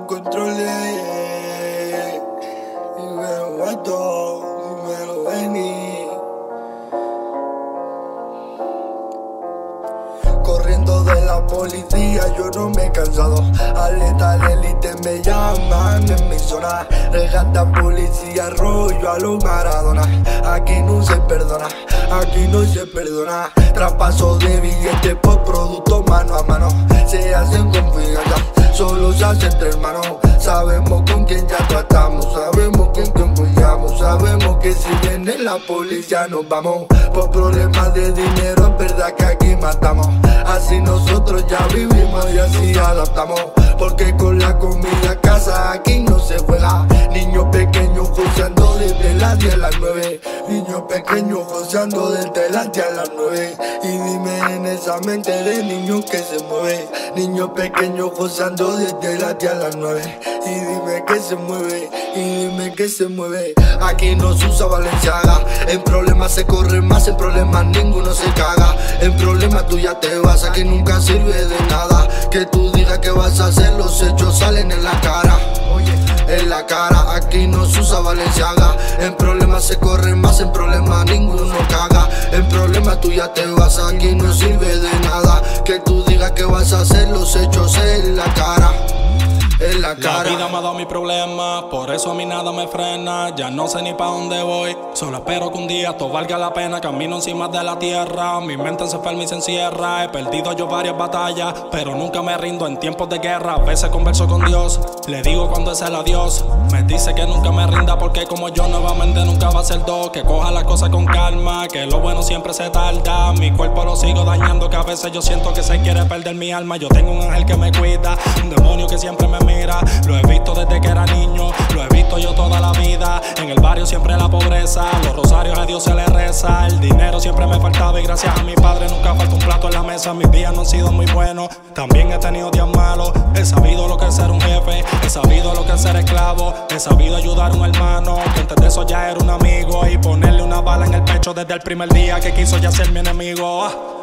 los controles. Y me guato, y me lo vení. Corriendo de la policía, yo no me he cansado. Aleta élite me llaman en mi zona. Regata policía, rollo a los Maradona. Aquí no se perdona, aquí no se perdona. Traspaso de billetes por producto viene la policía nos vamos. Por problemas de dinero, es verdad que aquí matamos. Así nosotros ya vivimos y así adaptamos. Porque con la comida las 10 a las 9. Niños pequeños joseando desde las 10 a las 9. Y dime en esa mente de niños que se mueve. Niños pequeños joseando desde las 10 a las 9. Y dime que se mueve. Y dime que se mueve. Aquí no se usa Valenciaga. En problemas se corre más, en problemas ninguno se caga. En problemas tú ya te vas, aquí nunca sirve de nada. Que tú digas que vas a hacer, los hechos salen en la cara. En la cara, aquí no se usa Valenciaga. En problemas se corre más, en problemas ninguno caga. En problemas tú ya te vas, aquí no sirve de nada. Que tú digas que vas a hacer, los hechos en la cara. En la cara. La vida me ha dado mi problema, por eso a mí nada me frena. Ya no sé ni pa' dónde voy, solo espero que un día todo valga la pena. Camino encima de la tierra, mi mente se enferma y se encierra. He perdido yo varias batallas, pero nunca me rindo en tiempos de guerra. A veces converso con Dios, le digo cuando es el adiós. Me dice que nunca me rinda porque como yo nuevamente nunca va a ser dos. Que coja las cosas con calma, que lo bueno siempre se tarda. Mi cuerpo lo sigo dañando, que a veces yo siento que se quiere perder mi alma. Yo tengo un ángel que me cuida, un demonio que siempre me mira. Lo he visto desde que era niño, lo he visto yo toda la vida. En el barrio siempre la pobreza, los rosarios a Dios se le reza. El dinero siempre me faltaba y gracias a mi padre nunca falta un plato en la mesa. Mis días no han sido muy buenos, también he tenido días malos. He sabido lo que es ser un jefe, he sabido lo que es ser esclavo. He sabido ayudar a un hermano, que antes de eso ya era un amigo. Y ponerle una bala en el pecho desde el primer día que quiso ya ser mi enemigo.